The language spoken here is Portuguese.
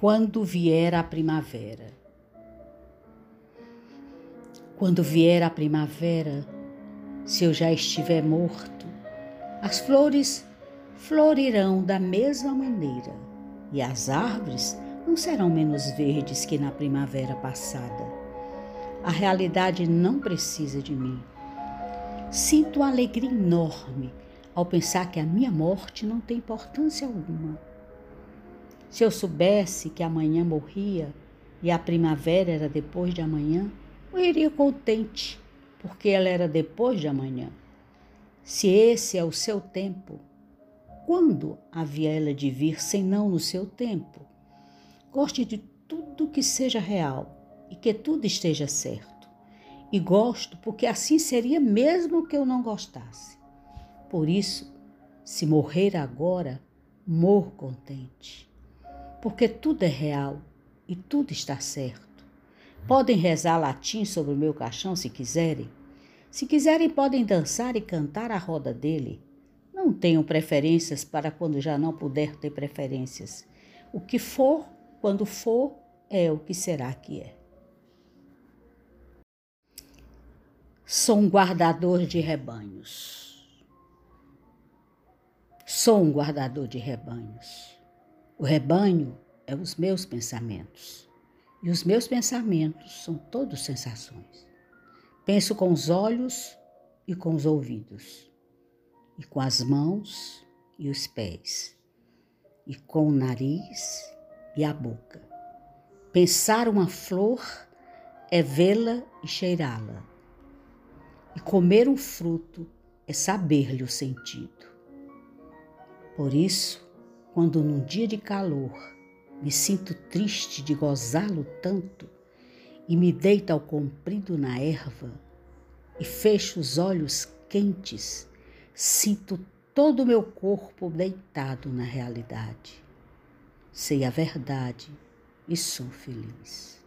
Quando vier a primavera. Quando vier a primavera, se eu já estiver morto, as flores florirão da mesma maneira e as árvores não serão menos verdes que na primavera passada. A realidade não precisa de mim. Sinto alegria enorme ao pensar que a minha morte não tem importância alguma. Se eu soubesse que amanhã morria e a primavera era depois de amanhã, eu iria contente, porque ela era depois de amanhã. Se esse é o seu tempo, quando havia ela de vir senão no seu tempo? Goste de tudo que seja real e que tudo esteja certo. E gosto porque assim seria mesmo que eu não gostasse. Por isso, se morrer agora, morro contente porque tudo é real e tudo está certo. Podem rezar latim sobre o meu caixão se quiserem. Se quiserem, podem dançar e cantar à roda dele. Não tenham preferências para quando já não puder ter preferências. O que for, quando for, é o que será que é. Sou um guardador de rebanhos. Sou um guardador de rebanhos. O rebanho é os meus pensamentos. E os meus pensamentos são todos sensações. Penso com os olhos e com os ouvidos, e com as mãos e os pés, e com o nariz e a boca. Pensar uma flor é vê-la e cheirá-la. E comer um fruto é saber-lhe o sentido. Por isso, quando num dia de calor me sinto triste de gozá-lo tanto e me deito ao comprido na erva e fecho os olhos quentes, sinto todo o meu corpo deitado na realidade. Sei a verdade e sou feliz.